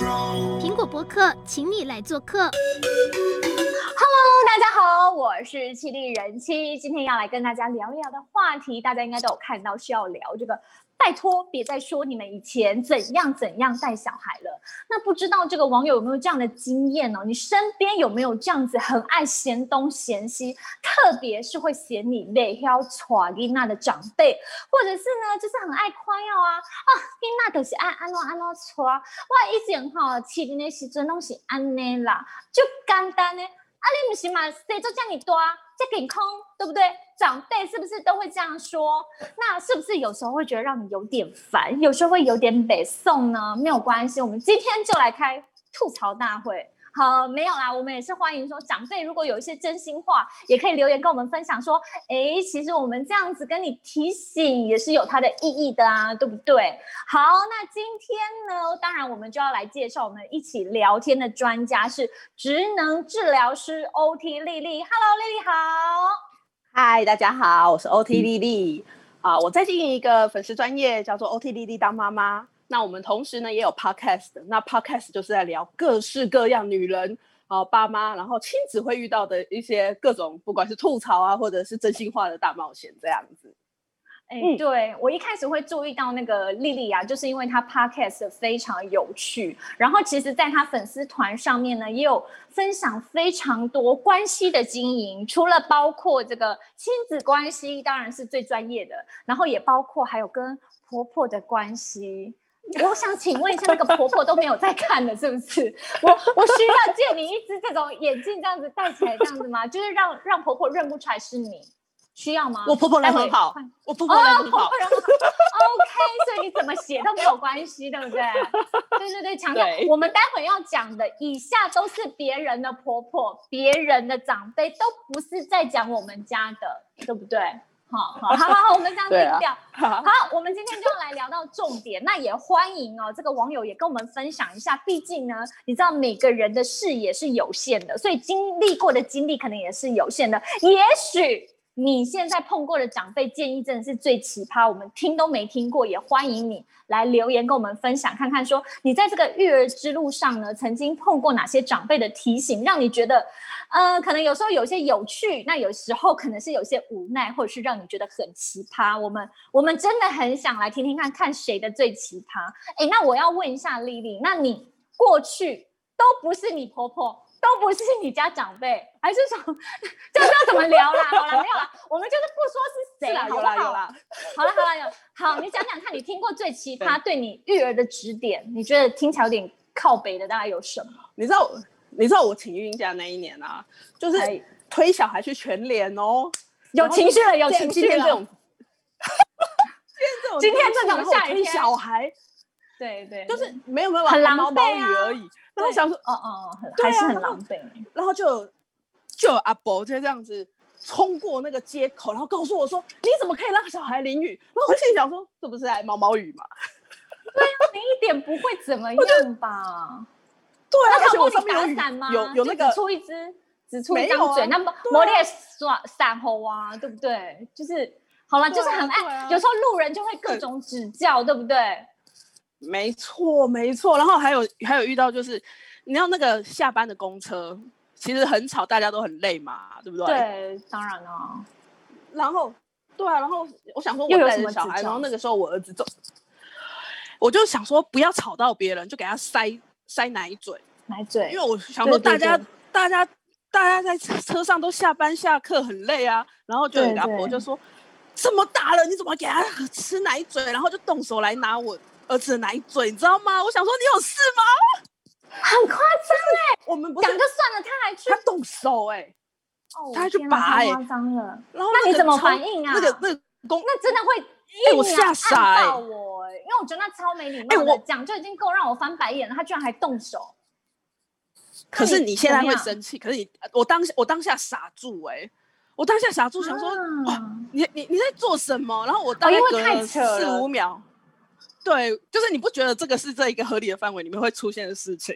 苹果博客，请你来做客。Hello，大家好，我是七弟人妻，今天要来跟大家聊一聊的话题，大家应该都有看到，是要聊这个。拜托，别再说你们以前怎样怎样带小孩了。那不知道这个网友有没有这样的经验呢？你身边有没有这样子很爱嫌东嫌西，特别是会嫌你累，要耍囡娜的长辈，或者是呢，就是很爱夸耀啊啊，囡娜都是爱安怎安怎耍。我以前哈，起的时阵拢是安内啦，就简单呢。啊，你不是嘛？谁就叫你多啊，这给空，对不对？长辈是不是都会这样说？那是不是有时候会觉得让你有点烦，有时候会有点北宋呢？没有关系，我们今天就来开吐槽大会。好，没有啦，我们也是欢迎说长辈如果有一些真心话，也可以留言跟我们分享说，哎，其实我们这样子跟你提醒也是有它的意义的啊，对不对？好，那今天呢，当然我们就要来介绍我们一起聊天的专家是职能治疗师 OT 丽丽，Hello，丽丽好，嗨，大家好，我是 OT 丽丽啊，我在经营一个粉丝专业叫做 OT 丽丽当妈妈。那我们同时呢也有 podcast，那 podcast 就是在聊各式各样女人啊、爸妈，然后亲子会遇到的一些各种，不管是吐槽啊，或者是真心话的大冒险这样子。哎、欸，对，我一开始会注意到那个莉莉啊，就是因为她 podcast 非常有趣，然后其实在她粉丝团上面呢也有分享非常多关系的经营，除了包括这个亲子关系，当然是最专业的，然后也包括还有跟婆婆的关系。我想请问一下，那个婆婆都没有在看的，是不是？我我需要借你一只这种眼镜，这样子戴起来，这样子吗？就是让让婆婆认不出来是你，需要吗？我婆婆人很好，我婆婆人很好。哦、婆婆人很好 OK，所以你怎么写都没有关系，对不对？对对对，强调我们待会要讲的以下都是别人的婆婆、别人的长辈，都不是在讲我们家的，对不对？好好好好，我们这样定掉。好，我们今天就要来聊到重点。那也欢迎哦，这个网友也跟我们分享一下。毕竟呢，你知道每个人的视野是有限的，所以经历过的经历可能也是有限的。也许你现在碰过的长辈建议真的是最奇葩，我们听都没听过。也欢迎你来留言跟我们分享，看看说你在这个育儿之路上呢，曾经碰过哪些长辈的提醒，让你觉得。呃，可能有时候有些有趣，那有时候可能是有些无奈，或者是让你觉得很奇葩。我们我们真的很想来听听看看谁的最奇葩。哎，那我要问一下丽丽，那你过去都不是你婆婆，都不是你家长辈，还是什么？这 要怎么聊啦？好了，没有啦，我们就是不说是谁，好不好？好了好了有，好，你讲讲看你听过最奇葩对你育儿的指点，你觉得听起来有点靠北的，大概有什么？你知道？你知道我请孕假那一年啊，就是推小孩去全联哦，有情绪了，有情绪了。今天这种，今天这种下雨天小孩，对对，就是没有没有很狼狈而已。然后想说，哦哦，还是很狼狈。然后就就有阿伯就这样子冲过那个街口，然后告诉我说：“你怎么可以让小孩淋雨？”然后我心里想说：“这不是来毛毛雨吗？” 对啊，你一点不会怎么样吧？对啊，他帮你打伞吗？有有那个出一只，只出一张嘴，啊、那么磨练耍伞猴啊，对不对？就是好了，就是很爱，啊、有时候路人就会各种指教，对，对不对？没错，没错。然后还有还有遇到就是，你知道那个下班的公车其实很吵，大家都很累嘛，对不对？对，当然了。然后对啊，然后我想说，我带着小孩，然后那个时候我儿子走，我就想说不要吵到别人，就给他塞。塞奶嘴，奶嘴，因为我想说大家，大家，大家在车上都下班下课很累啊，然后就阿婆就说，这么大了，你怎么给他吃奶嘴？然后就动手来拿我儿子的奶嘴，你知道吗？我想说你有事吗？很夸张哎，我们不讲就算了，他还去，他动手哎、欸，哦，他还去拔哎，夸张了。然后那你怎么反应啊？那个那个公，那真的会。哎，我吓傻哎，因为我觉得那超没礼貌的，讲就已经够让我翻白眼了，他居然还动手。可是你现在会生气，可是你我当下我当下傻住哎，我当下傻住，想说哇，你你你在做什么？然后我大概隔了四五秒，对，就是你不觉得这个是这一个合理的范围里面会出现的事情？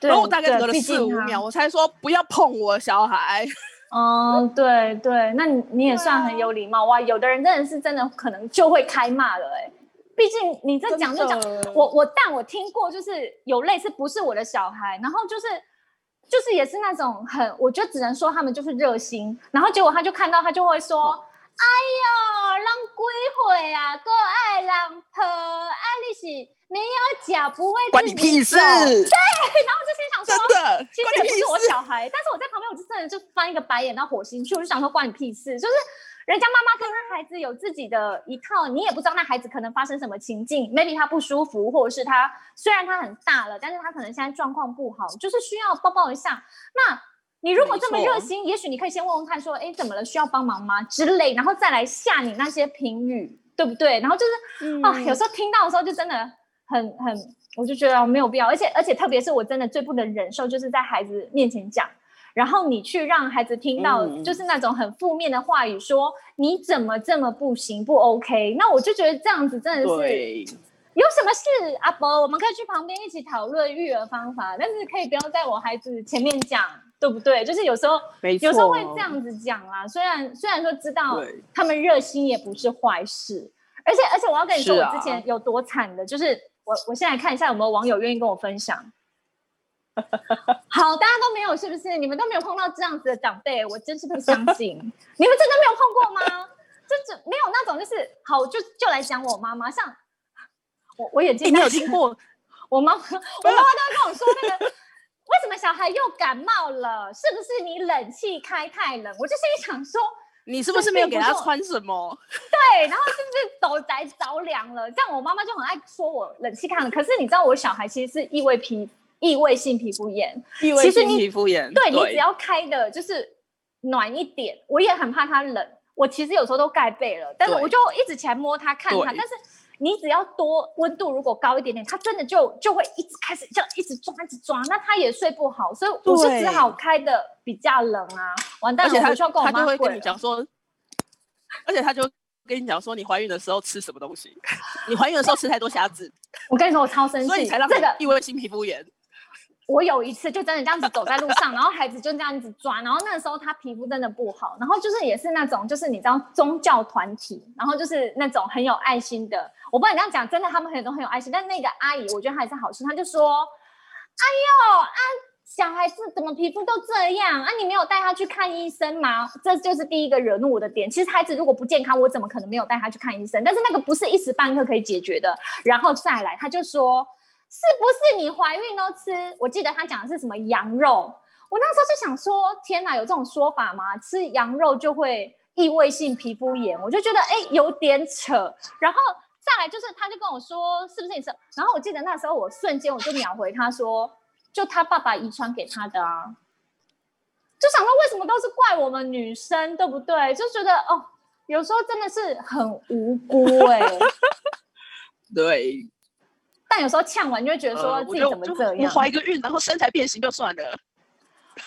然后我大概隔了四五秒，我才说不要碰我小孩。嗯，对对，那你你也算很有礼貌哇！有的人真的是真的可能就会开骂了哎、欸。毕竟你这讲就讲，我我但我听过，就是有类似不是我的小孩，然后就是就是也是那种很，我觉得只能说他们就是热心，然后结果他就看到他就会说，哦、哎呦，让归回啊，够爱让婆，爱你是没有脚不会关你屁事，对，然后就心想说，真的，其实也不是我小孩，但是我在旁边我就真的就翻一个白眼到火星去，我就想说关你屁事，就是。人家妈妈跟他孩子有自己的一套，你也不知道那孩子可能发生什么情境，maybe 他不舒服，或者是他虽然他很大了，但是他可能现在状况不好，就是需要抱抱一下。那你如果这么热心，也许你可以先问问看，说，哎，怎么了？需要帮忙吗？之类，然后再来下你那些评语，对不对？然后就是、嗯、啊，有时候听到的时候就真的很很，我就觉得没有必要，而且而且特别是我真的最不能忍受，就是在孩子面前讲。然后你去让孩子听到，就是那种很负面的话语，说、嗯、你怎么这么不行，不 OK？那我就觉得这样子真的是有什么事，阿伯，我们可以去旁边一起讨论育儿方法，但是可以不要在我孩子前面讲，对不对？就是有时候，有时候会这样子讲啦。虽然虽然说知道他们热心也不是坏事，而且而且我要跟你说，我之前有多惨的，是啊、就是我我现在看一下有没有网友愿意跟我分享。好，大家都没有是不是？你们都没有碰到这样子的长辈，我真是不相信。你们真的没有碰过吗？就是没有那种，就是好，就就来讲我妈妈，像我我也经常、欸、有听过 我妈，我妈妈都会跟我说那个，为什么小孩又感冒了？是不是你冷气开太冷？我就心里想说，你是不是没有给他穿什么？对，然后是不是斗宅着凉了？这样我妈妈就很爱说我冷气开了。可是你知道，我小孩其实是异位皮。异位性皮肤炎，异位性皮肤炎，对，对你只要开的就是暖一点，我也很怕他冷。我其实有时候都盖被了，但是我就一直起来摸他看他。但是你只要多温度如果高一点点，它真的就就会一直开始这样一直抓一直抓，那它也睡不好。所以我是只好开的比较冷啊。完蛋了，我需要跟我妈他就会跟你讲说，而且他就跟你讲说，你怀孕的时候吃什么东西？你怀孕的时候吃太多虾子。我跟你说，我超生气，所以你才让这个异位性皮肤炎。我有一次就真的这样子走在路上，然后孩子就这样子抓，然后那个时候他皮肤真的不好，然后就是也是那种就是你知道宗教团体，然后就是那种很有爱心的，我不敢这样讲，真的他们很多很有爱心，但那个阿姨我觉得还是好心，她就说：“哎呦啊，小孩子怎么皮肤都这样啊？你没有带他去看医生吗？”这就是第一个惹怒我的点。其实孩子如果不健康，我怎么可能没有带他去看医生？但是那个不是一时半刻可以解决的。然后再来，他就说。是不是你怀孕都吃？我记得他讲的是什么羊肉，我那时候就想说，天哪，有这种说法吗？吃羊肉就会异位性皮肤炎，我就觉得哎，有点扯。然后再来就是，他就跟我说，是不是你吃？然后我记得那时候我瞬间我就秒回他说，就他爸爸遗传给他的啊，就想说为什么都是怪我们女生，对不对？就觉得哦，有时候真的是很无辜哎、对。但有时候呛完，就会觉得说自己怎么这样？我怀个孕，然后身材变形就算了。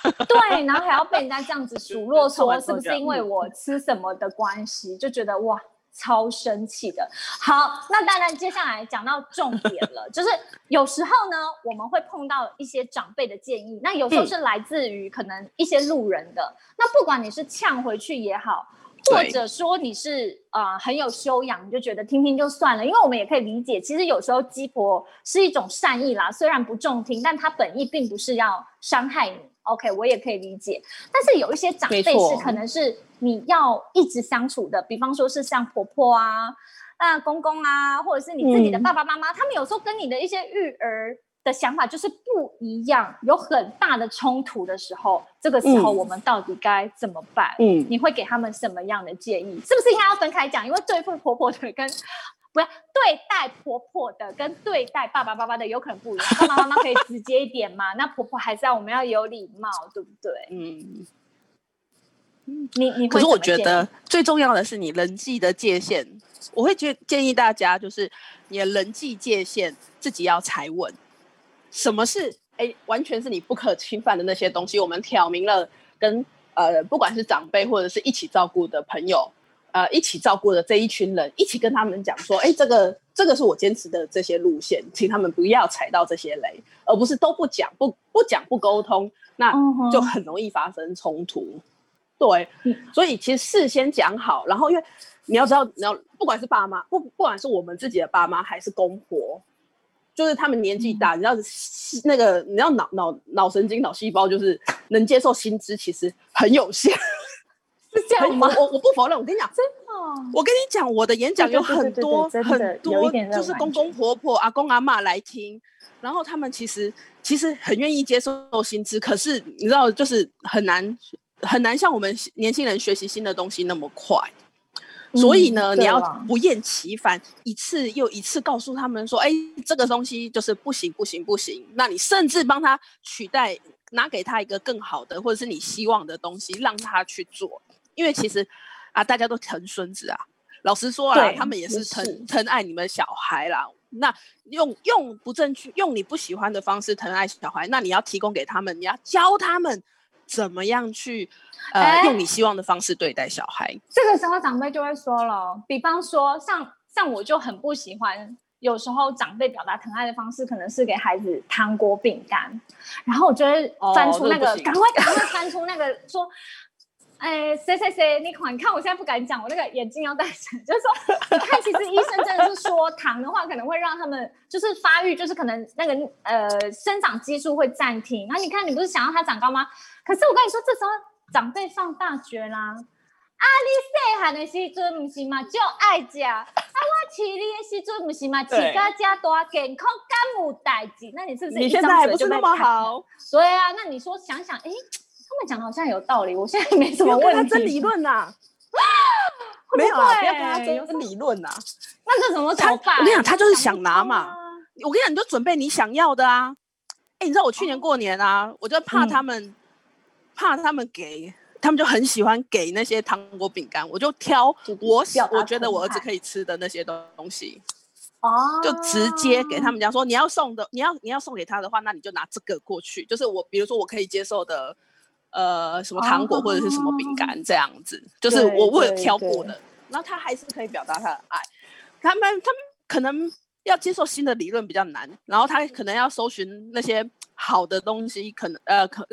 对，然后还要被人家这样子 数落，说是不是因为我吃什么的关系？就觉得哇，超生气的。好，那当然接下来讲到重点了，就是有时候呢，我们会碰到一些长辈的建议，那有时候是来自于可能一些路人的。嗯、那不管你是呛回去也好。或者说你是啊、呃、很有修养，你就觉得听听就算了，因为我们也可以理解，其实有时候鸡婆是一种善意啦，虽然不中听，但他本意并不是要伤害你。OK，我也可以理解。但是有一些长辈是可能是你要一直相处的，比方说是像婆婆啊、啊公公啊，或者是你自己的爸爸妈妈，嗯、他们有时候跟你的一些育儿。的想法就是不一样，有很大的冲突的时候，这个时候我们到底该怎么办？嗯，你会给他们什么样的建议？是不是应该要分开讲？因为对付婆婆的跟不要对待婆婆的跟对待爸爸妈妈的有可能不一样。爸爸妈妈可以直接一点嘛？那婆婆还是要我们要有礼貌，对不对？嗯，你你可是我觉得最重要的是你人际的界限，我会建建议大家就是你的人际界限自己要踩稳。什么是哎，完全是你不可侵犯的那些东西？我们挑明了跟呃，不管是长辈或者是一起照顾的朋友，呃，一起照顾的这一群人，一起跟他们讲说，哎，这个这个是我坚持的这些路线，请他们不要踩到这些雷，而不是都不讲不不讲不沟通，那就很容易发生冲突。对，所以其实事先讲好，然后因为你要知道，你要不管是爸妈，不不管是我们自己的爸妈还是公婆，就是他们年纪大，嗯、你知道那个你知道脑脑脑神经脑细胞就是能接受新知，其实很有限。是这样吗？我我不否认，我跟你讲，真的，我跟你讲，我的演讲有很多很多，就是公公婆婆、阿公阿妈来听，然后他们其实其实很愿意接受新知，可是你知道，就是很难很难像我们年轻人学习新的东西那么快。所以呢，嗯、你要不厌其烦，一次又一次告诉他们说：“哎，这个东西就是不行，不行，不行。”那你甚至帮他取代，拿给他一个更好的，或者是你希望的东西，让他去做。因为其实啊，大家都疼孙子啊。老实说啊，他们也是疼是疼爱你们小孩啦。那用用不正确、用你不喜欢的方式疼爱小孩，那你要提供给他们，你要教他们。怎么样去呃、欸、用你希望的方式对待小孩？这个时候长辈就会说了，比方说像像我就很不喜欢，有时候长辈表达疼爱的方式可能是给孩子糖果饼干，然后我就会翻出那个，赶、哦、快赶快翻出那个说。哎，谁谁谁？你看，你看，我现在不敢讲，我那个眼镜要戴上。就是说，你看，其实医生真的是说，糖的话可能会让他们就是发育，就是可能那个呃生长激素会暂停。然后你看，你不是想要他长高吗？可是我跟你说，这时候长辈上大学啦！啊，你细汉的时阵不是嘛，就爱食啊，我饲你的时阵不是嘛，饲到这大健康，敢有代志？那你是不是？你现在还不是那么好？对啊，那你说想想，哎。他们讲的好像有道理，我现在没什么问题。要跟他争理论呐、啊，没有啊，不要跟他争理论呐。那这怎么怎么办？我跟你讲，他就是想拿嘛。我跟你讲，你就准备你想要的啊。哎、欸，你知道我去年过年啊，哦、我就怕他们，嗯、怕他们给，他们就很喜欢给那些糖果饼干，我就挑我想，我觉得我儿子可以吃的那些东西。哦，就直接给他们讲说，你要送的，你要你要送给他的话，那你就拿这个过去。就是我，比如说我可以接受的。呃，什么糖果或者是 什么饼干这样子，哦、就是我我有挑过的，然后他还是可以表达他的爱。他们他们可能要接受新的理论比较难，然后他可能要搜寻那些好的东西，可能呃可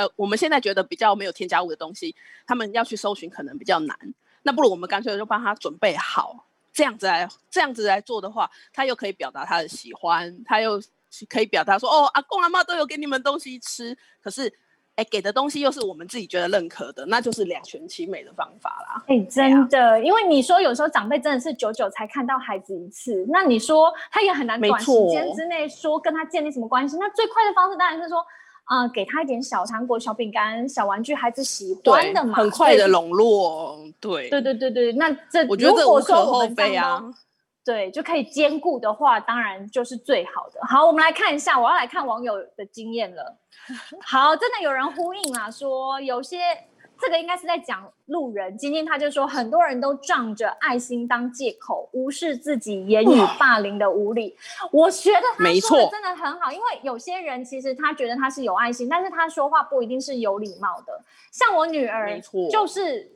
呃我们现在觉得比较没有添加物的东西，他们要去搜寻可能比较难。那不如我们干脆就帮他准备好，这样子来这样子来做的话，他又可以表达他的喜欢，他又可以表达说哦，阿公阿妈都有给你们东西吃，可是。哎，给的东西又是我们自己觉得认可的，那就是两全其美的方法啦。哎，真的，因为你说有时候长辈真的是久久才看到孩子一次，那你说他也很难短时间之内说跟他建立什么关系。那最快的方式当然是说，啊、呃，给他一点小糖果、小饼干、小玩具，孩子喜欢的嘛，很快的笼络。对，对对对对，那这我觉得这无可厚非啊。对，就可以兼顾的话，当然就是最好的。好，我们来看一下，我要来看网友的经验了。好，真的有人呼应啊，说有些这个应该是在讲路人。今天他就说，很多人都仗着爱心当借口，无视自己言语霸凌的无理。我觉得他说的真的很好，因为有些人其实他觉得他是有爱心，但是他说话不一定是有礼貌的。像我女儿，就是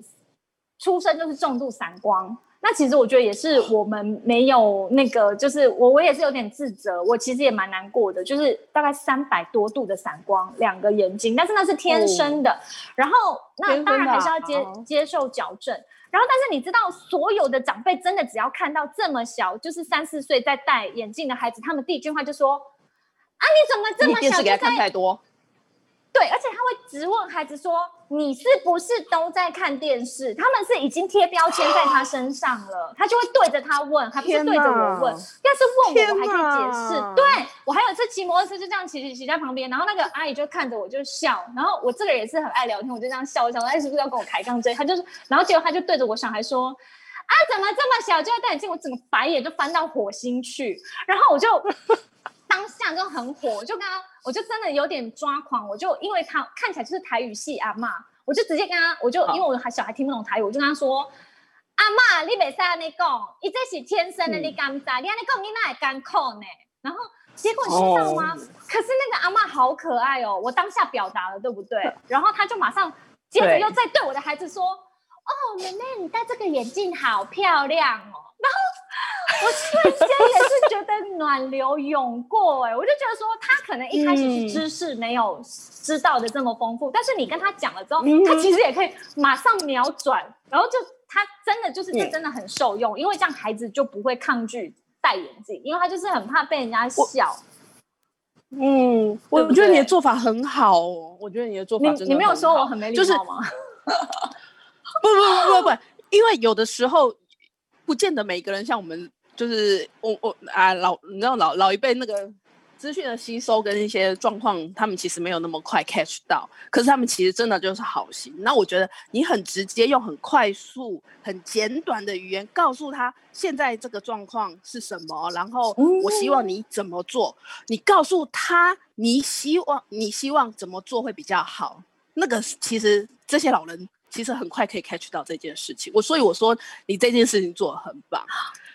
出生就是重度散光。那其实我觉得也是我们没有那个，就是我我也是有点自责，我其实也蛮难过的，就是大概三百多度的散光，两个眼睛，但是那是天生的，哦、然后那当然还是要接、啊、接受矫正，然后但是你知道，所有的长辈真的只要看到这么小，就是三四岁在戴眼镜的孩子，他们第一句话就说：啊，你怎么这么小？电视给他看太多。对，而且他会直问孩子说：“你是不是都在看电视？”他们是已经贴标签在他身上了，他就会对着他问，还不是对着我问。要是问我，我还可以解释。对，我还有一次骑摩托车就这样骑骑骑在旁边，然后那个阿姨就看着我就笑，然后我这个人也是很爱聊天，我就这样笑，我想说哎，是不是要跟我抬杠追？他就是，然后结果他就对着我小孩说：“啊，怎么这么小就要戴眼镜？”我整个白眼就翻到火星去，然后我就。当下就很火，我就跟他，我就真的有点抓狂，我就因为他看起来就是台语系阿嬷，我就直接跟他，我就因为我还小孩听不懂台语，我就跟他说：“阿妈，你别再你讲，伊这是天生的，你敢知？你安尼讲，你哪会敢讲呢？”然后结果你知道吗？可是那个阿妈好可爱哦，我当下表达了，对不对？然后他就马上接着又再对我的孩子说：“哦，妹妹，你戴这个眼镜好漂亮哦。”然后。我瞬间也是觉得暖流涌过哎、欸，我就觉得说他可能一开始是知识没有知道的这么丰富，嗯、但是你跟他讲了之后，嗯、他其实也可以马上秒转，然后就他真的就是这真的很受用，嗯、因为这样孩子就不会抗拒戴眼镜，因为他就是很怕被人家笑。嗯，我我觉得你的做法很好哦，我觉得你的做法真的很好。你你没有说我很没礼貌吗？不不不不不，因为有的时候不见得每个人像我们，就是我我啊老你知道老老一辈那个资讯的吸收跟一些状况，他们其实没有那么快 catch 到，可是他们其实真的就是好心。那我觉得你很直接，用很快速、很简短的语言告诉他现在这个状况是什么，然后我希望你怎么做，你告诉他你希望你希望怎么做会比较好。那个其实这些老人。其实很快可以 catch 到这件事情，我所以我说你这件事情做得很棒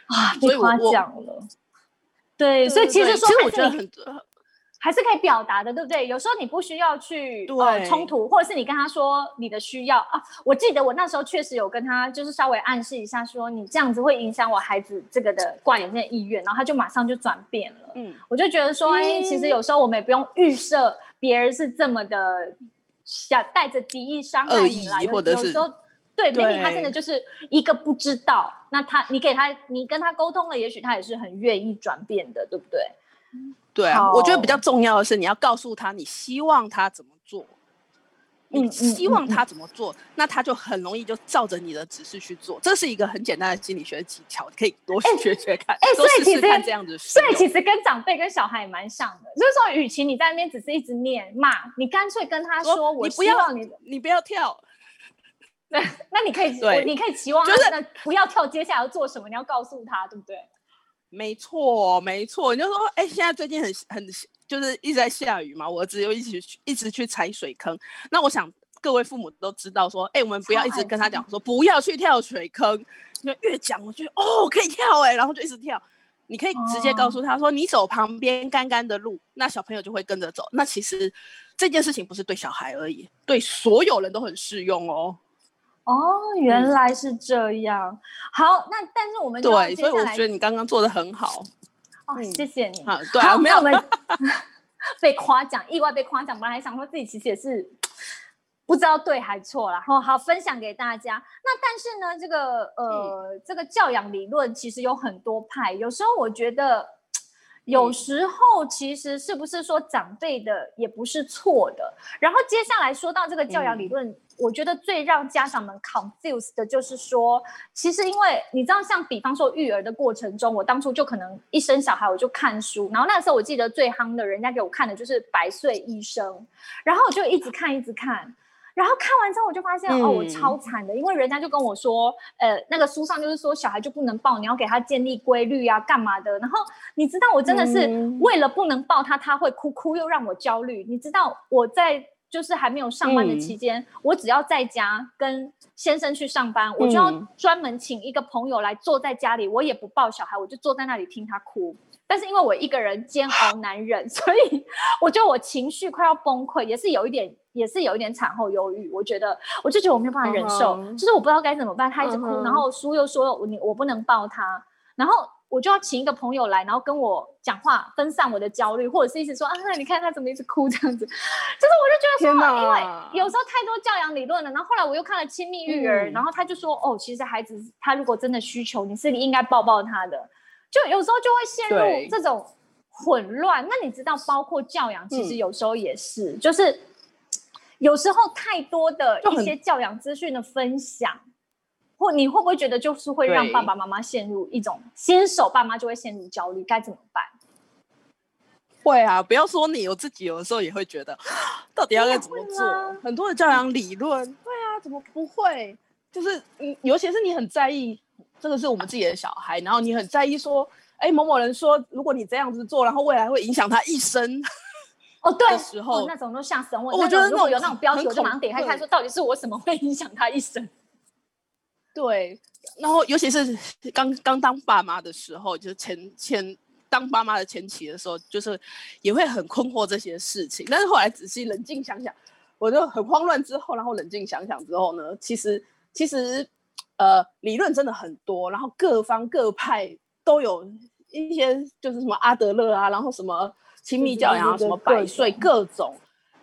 啊，所以夸奖了。对，所以其实说，其实我觉得很还是可以表达的，对不对？有时候你不需要去呃冲突，或者是你跟他说你的需要啊。我记得我那时候确实有跟他就是稍微暗示一下，说你这样子会影响我孩子这个的挂眼镜的意愿，然后他就马上就转变了。嗯，我就觉得说，哎，其实有时候我们也不用预设别人是这么的。想带着敌意伤害你来，或者是有时候对，maybe 他真的就是一个不知道，那他你给他你跟他沟通了，也许他也是很愿意转变的，对不对？对啊，好我觉得比较重要的是你要告诉他你希望他怎么做。你希望他怎么做，那他就很容易就照着你的指示去做。这是一个很简单的心理学技巧，可以多学学看，哎、欸，多试试看这样子。所以其实跟长辈跟小孩也蛮像的，就是说，与其你在那边只是一直念骂，你干脆跟他说：“说我不要你，你不要跳。”对，那你可以，对你可以期望他真的不要跳，接下来要做什么？你要告诉他，对不对？没错，没错。你就说：“哎、欸，现在最近很很。”就是一直在下雨嘛，我儿子又一起去一直去踩水坑。那我想各位父母都知道说，哎、欸，我们不要一直跟他讲说不要去跳水坑。就越讲，我觉得哦可以跳哎、欸，然后就一直跳。你可以直接告诉他说，你走旁边干干的路，那小朋友就会跟着走。那其实这件事情不是对小孩而已，对所有人都很适用哦。哦，原来是这样。嗯、好，那但是我们对，所以我觉得你刚刚做的很好。哦，谢谢你。好，对啊，没有我们 被夸奖，意外被夸奖。本来还想说自己其实也是不知道对还错啦。然后好分享给大家。那但是呢，这个呃，嗯、这个教养理论其实有很多派。有时候我觉得，有时候其实是不是说长辈的也不是错的。然后接下来说到这个教养理论。嗯我觉得最让家长们 confused 的就是说，其实因为你知道，像比方说育儿的过程中，我当初就可能一生小孩我就看书，然后那时候我记得最夯的，人家给我看的就是《百岁医生》，然后我就一直看一直看，然后看完之后我就发现、嗯、哦，我超惨的，因为人家就跟我说，呃，那个书上就是说小孩就不能抱，你要给他建立规律啊，干嘛的？然后你知道我真的是为了不能抱他，他会哭哭又让我焦虑，你知道我在。就是还没有上班的期间，嗯、我只要在家跟先生去上班，嗯、我就要专门请一个朋友来坐在家里，我也不抱小孩，我就坐在那里听他哭。但是因为我一个人煎熬难忍，所以我觉得我情绪快要崩溃，也是有一点，也是有一点产后忧郁。我觉得，我就觉得我没有办法忍受，就是我不知道该怎么办。他一直哭，然后叔又说我你我不能抱他，然后。我就要请一个朋友来，然后跟我讲话，分散我的焦虑，或者是一直说啊，那你看他怎么一直哭这样子，就是我就觉得说，哪因为有时候太多教养理论了。然后后来我又看了亲密育儿，嗯、然后他就说，哦，其实孩子他如果真的需求，你是应该抱抱他的。就有时候就会陷入这种混乱。那你知道，包括教养，其实有时候也是，嗯、就是有时候太多的一些教养资讯的分享。或你会不会觉得就是会让爸爸妈妈陷入一种新手爸妈就会陷入焦虑，该怎么办？会啊，不要说你，我自己有的时候也会觉得，到底要该怎么做？很多的教养理论，对啊，怎么不会？就是嗯，尤其是你很在意这个是我们自己的小孩，然后你很在意说，哎，某某人说，如果你这样子做，然后未来会影响他一生。哦，对，时候那种都吓死我。我觉得如果有那种标题，我就马上点开看，说到底是我什么会影响他一生？对，然后尤其是刚刚当爸妈的时候，就是前前当爸妈的前期的时候，就是也会很困惑这些事情。但是后来仔细冷静想想，我就很慌乱。之后，然后冷静想想之后呢，其实其实呃理论真的很多，然后各方各派都有一些就是什么阿德勒啊，然后什么亲密教养啊，什么百岁各种。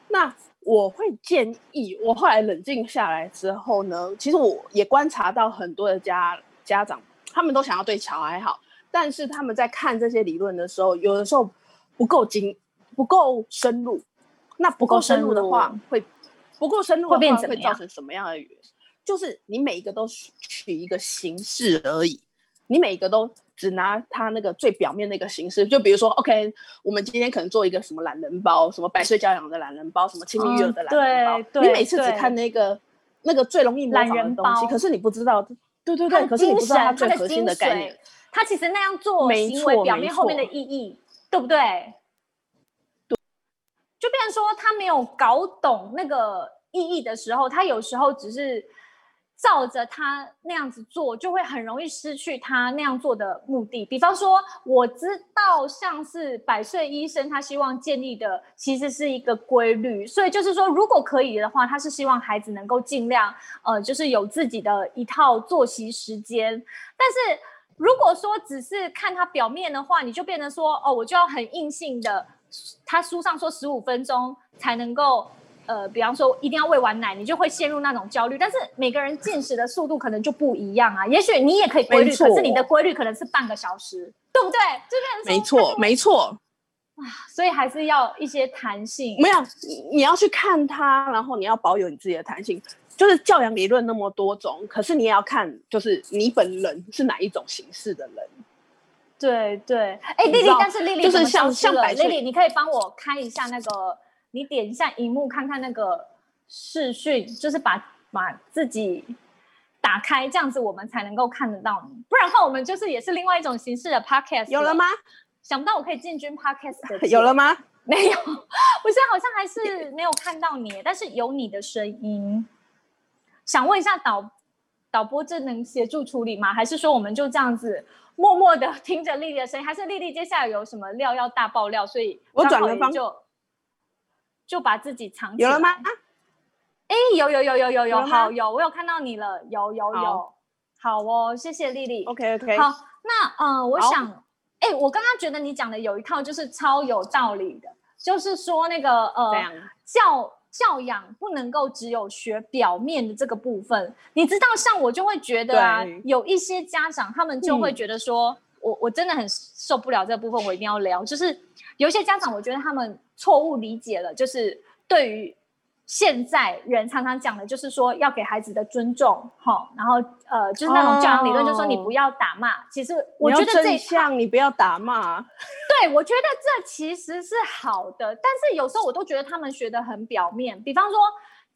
那我会建议，我后来冷静下来之后呢，其实我也观察到很多的家家长，他们都想要对小孩好，但是他们在看这些理论的时候，有的时候不够精，不够深入。那不够深入的话，会不够深入的话会造成什么样的？就是你每一个都取一个形式而已，你每一个都只拿它那个最表面的一个形式。就比如说，OK，我们今天可能做一个什么懒人包，什么百岁教养的懒人包，什么亲密育儿的懒人包。对，你每次只看那个那个最容易模仿的东西，可是你不知道，对对对，可是你不知道它最核心的概念。它其实那样做行为表面后面的意义，对不对对？就变成说，他没有搞懂那个意义的时候，他有时候只是照着他那样子做，就会很容易失去他那样做的目的。比方说，我知道像是百岁医生，他希望建立的其实是一个规律，所以就是说，如果可以的话，他是希望孩子能够尽量呃，就是有自己的一套作息时间。但是如果说只是看他表面的话，你就变成说，哦，我就要很硬性的。他书上说十五分钟才能够，呃，比方说一定要喂完奶，你就会陷入那种焦虑。但是每个人进食的速度可能就不一样啊。也许你也可以规律，可是你的规律可能是半个小时，对不对？这边没错，没错。啊，所以还是要一些弹性。没有，你要去看它，然后你要保有你自己的弹性。就是教养理论那么多种，可是你也要看，就是你本人是哪一种形式的人。对对，哎，丽丽，但是丽丽就是像像丽丽，你可以帮我开一下那个，你点一下荧幕看看那个视讯，就是把把自己打开，这样子我们才能够看得到你，不然的话我们就是也是另外一种形式的 podcast。有了吗？想不到我可以进军 podcast 的。有了吗？没有，我现在好像还是没有看到你，但是有你的声音。想问一下导导播，这能协助处理吗？还是说我们就这样子？默默的听着丽丽的声音，还是丽丽接下来有什么料要大爆料？所以我转了方就就把自己藏起来。有了吗？哎，有有有有有有，好有，我有看到你了，有有有，好哦，谢谢丽丽。OK OK，好，那呃，我想，哎，我刚刚觉得你讲的有一套就是超有道理的，就是说那个呃，教。教养不能够只有学表面的这个部分，你知道，像我就会觉得啊，有一些家长他们就会觉得说，嗯、我我真的很受不了这个部分，我一定要聊。就是有一些家长，我觉得他们错误理解了，就是对于。现在人常常讲的就是说要给孩子的尊重，哈，然后呃，就是那种教养理论，就是说你不要打骂。Oh, 其实我觉得这一项你不要打骂。对，我觉得这其实是好的，但是有时候我都觉得他们学的很表面。比方说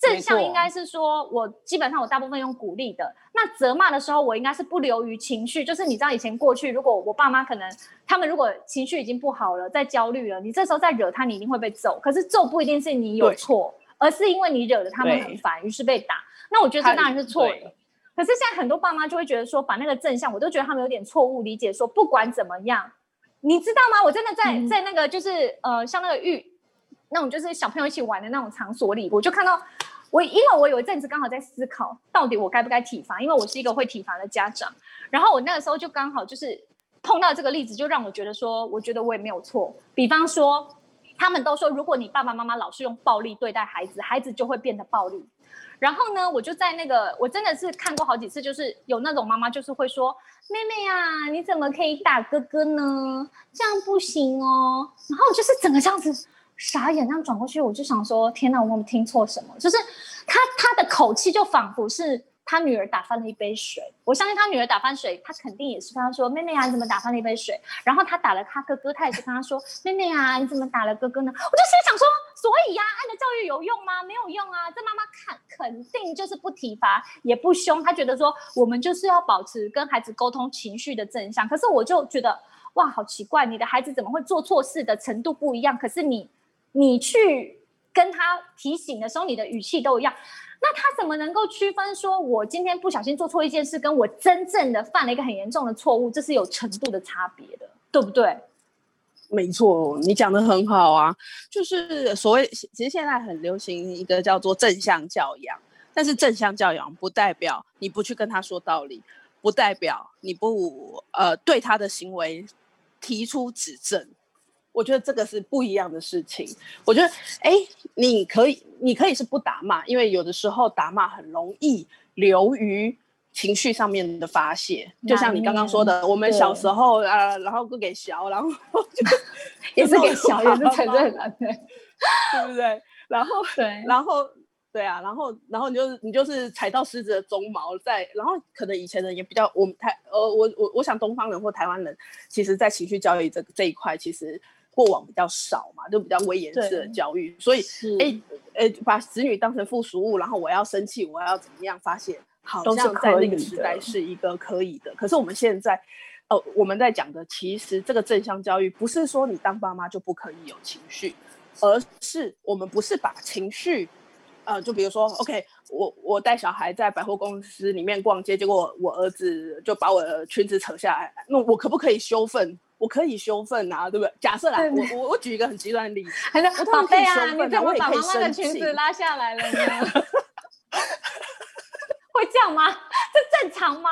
正向应该是说我基本上我大部分用鼓励的，那责骂的时候我应该是不流于情绪。就是你知道以前过去，如果我爸妈可能他们如果情绪已经不好了，在焦虑了，你这时候再惹他，你一定会被揍。可是揍不一定是你有错。而是因为你惹得他们很烦，于是被打。那我觉得这当然是错的。可是现在很多爸妈就会觉得说，把那个正向，我都觉得他们有点错误理解。说不管怎么样，你知道吗？我真的在、嗯、在那个就是呃，像那个育那种就是小朋友一起玩的那种场所里，我就看到我，因为我有一阵子刚好在思考，到底我该不该体罚，因为我是一个会体罚的家长。然后我那个时候就刚好就是碰到这个例子，就让我觉得说，我觉得我也没有错。比方说。他们都说，如果你爸爸妈妈老是用暴力对待孩子，孩子就会变得暴力。然后呢，我就在那个，我真的是看过好几次，就是有那种妈妈就是会说：“妹妹呀，你怎么可以打哥哥呢？这样不行哦。”然后我就是整个这样子傻眼，这样转过去，我就想说：“天哪，我有没有听错什么？”就是他他的口气就仿佛是。他女儿打翻了一杯水，我相信他女儿打翻水，他肯定也是跟他说：“妹妹啊，你怎么打翻了一杯水？”然后他打了他哥哥，他也是跟他说：“妹妹啊，你怎么打了哥哥呢？”我就心里想说：“所以呀、啊，爱的教育有用吗？没有用啊！这妈妈看肯定就是不体罚，也不凶，他觉得说我们就是要保持跟孩子沟通情绪的正向。可是我就觉得哇，好奇怪，你的孩子怎么会做错事的程度不一样？可是你你去跟他提醒的时候，你的语气都一样。”那他怎么能够区分说，我今天不小心做错一件事，跟我真正的犯了一个很严重的错误，这是有程度的差别的，对不对？没错，你讲得很好啊。就是所谓，其实现在很流行一个叫做正向教养，但是正向教养不代表你不去跟他说道理，不代表你不呃对他的行为提出指正。我觉得这个是不一样的事情。我觉得，哎，你可以，你可以是不打骂，因为有的时候打骂很容易流于情绪上面的发泄。就像你刚刚说的，我们小时候啊，然后不给小，然后就 也是给小，也是承认了，对，对不对？然后对，然后对啊，然后然后你就你就是踩到狮子的鬃毛在，然后可能以前人也比较，我们台呃，我我我想东方人或台湾人，其实在情绪教育这这一块，其实。过往比较少嘛，就比较威严式的教育，所以哎哎，把子女当成附属物，然后我要生气，我要怎么样发泄，好像在那个时代是一个可以的。可是我们现在，呃，我们在讲的其实这个正向教育，不是说你当爸妈就不可以有情绪，而是我们不是把情绪，呃，就比如说，OK，我我带小孩在百货公司里面逛街，结果我儿子就把我的裙子扯下来，那我可不可以羞愤？我可以羞愤啊，对不对？假设来，我我我举一个很极端的例子，还是宝贝啊，你怎么把妈妈的裙子拉下来了呢？会这样吗？这正常吗？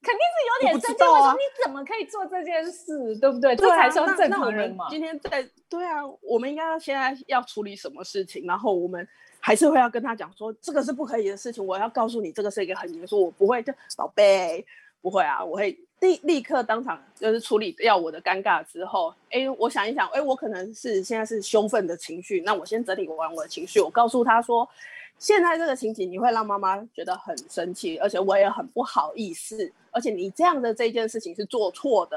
肯定是有点生气。为什么你怎么可以做这件事？对不对？这才算正常人嘛。今天在对啊，我们应该要现在要处理什么事情？然后我们还是会要跟他讲说，这个是不可以的事情。我要告诉你，这个是一个很严肃，我不会就宝贝，不会啊，我会。立立刻当场就是处理掉我的尴尬之后，哎，我想一想，哎，我可能是现在是羞愤的情绪，那我先整理完我的情绪，我告诉他说，现在这个情景你会让妈妈觉得很生气，而且我也很不好意思，而且你这样的这件事情是做错的，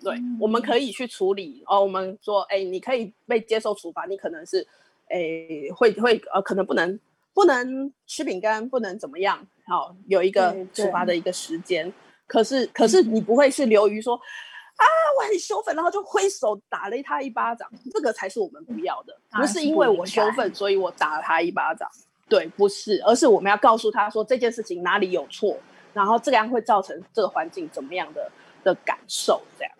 对，嗯、我们可以去处理哦。我们说，哎，你可以被接受处罚，你可能是，哎，会会呃，可能不能不能吃饼干，不能怎么样，好、哦，有一个处罚的一个时间。可是，可是你不会是流于说，啊，我很羞愤，然后就挥手打了他一巴掌，这个才是我们不要的。不是因为我羞愤，所以我打了他一巴掌。对，不是，而是我们要告诉他说这件事情哪里有错，然后这样会造成这个环境怎么样的的感受，这样。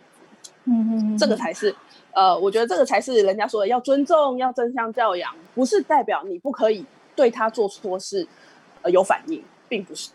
嗯嗯，这个才是，呃，我觉得这个才是人家说的要尊重，要正向教养，不是代表你不可以对他做错事，呃，有反应，并不是，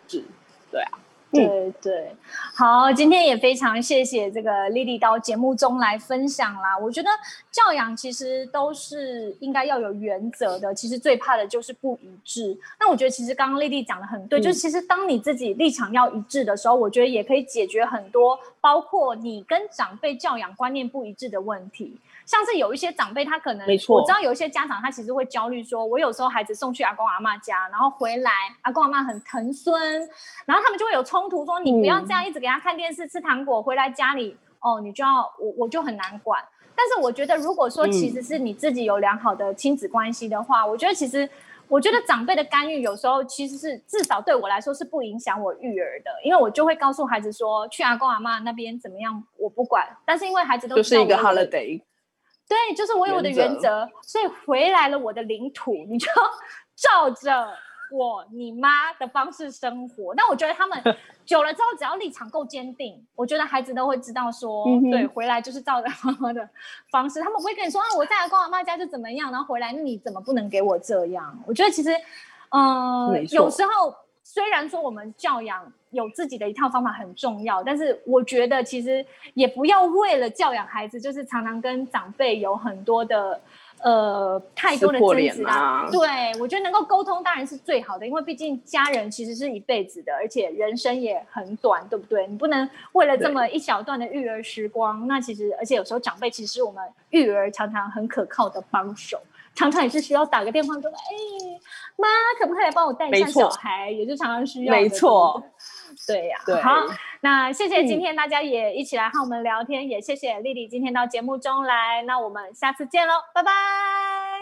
对啊。对对，好，今天也非常谢谢这个 Lily 到节目中来分享啦。我觉得教养其实都是应该要有原则的，其实最怕的就是不一致。那我觉得其实刚刚 Lily 讲的很对，嗯、就是其实当你自己立场要一致的时候，我觉得也可以解决很多，包括你跟长辈教养观念不一致的问题。像是有一些长辈，他可能没错，我知道有一些家长，他其实会焦虑，说我有时候孩子送去阿公阿妈家，然后回来阿公阿妈很疼孙，然后他们就会有冲突，说你不要这样一直给他看电视、吃糖果，回来家里哦，你就要我我就很难管。但是我觉得，如果说其实是你自己有良好的亲子关系的话，我觉得其实我觉得长辈的干预有时候其实是至少对我来说是不影响我育儿的，因为我就会告诉孩子说，去阿公阿妈那边怎么样我不管，但是因为孩子都就是一个 holiday。对，就是我有我的原则，所以回来了我的领土，你就 照着我你妈的方式生活。那我觉得他们 久了之后，只要立场够坚定，我觉得孩子都会知道说，嗯、对，回来就是照着妈妈的方式。他们不会跟你说啊，我在阿公阿妈家就怎么样，然后回来那你怎么不能给我这样？我觉得其实，嗯、呃，有时候。虽然说我们教养有自己的一套方法很重要，但是我觉得其实也不要为了教养孩子，就是常常跟长辈有很多的呃太多的争执啊。对，我觉得能够沟通当然是最好的，因为毕竟家人其实是一辈子的，而且人生也很短，对不对？你不能为了这么一小段的育儿时光，那其实而且有时候长辈其实是我们育儿常常很可靠的帮手。常常也是需要打个电话说，哎，妈，可不可以来帮我带一下小孩？也就常常需要。没错，对呀。对，好，那谢谢今天大家也一起来和我们聊天，嗯、也谢谢丽丽今天到节目中来，那我们下次见喽，拜拜。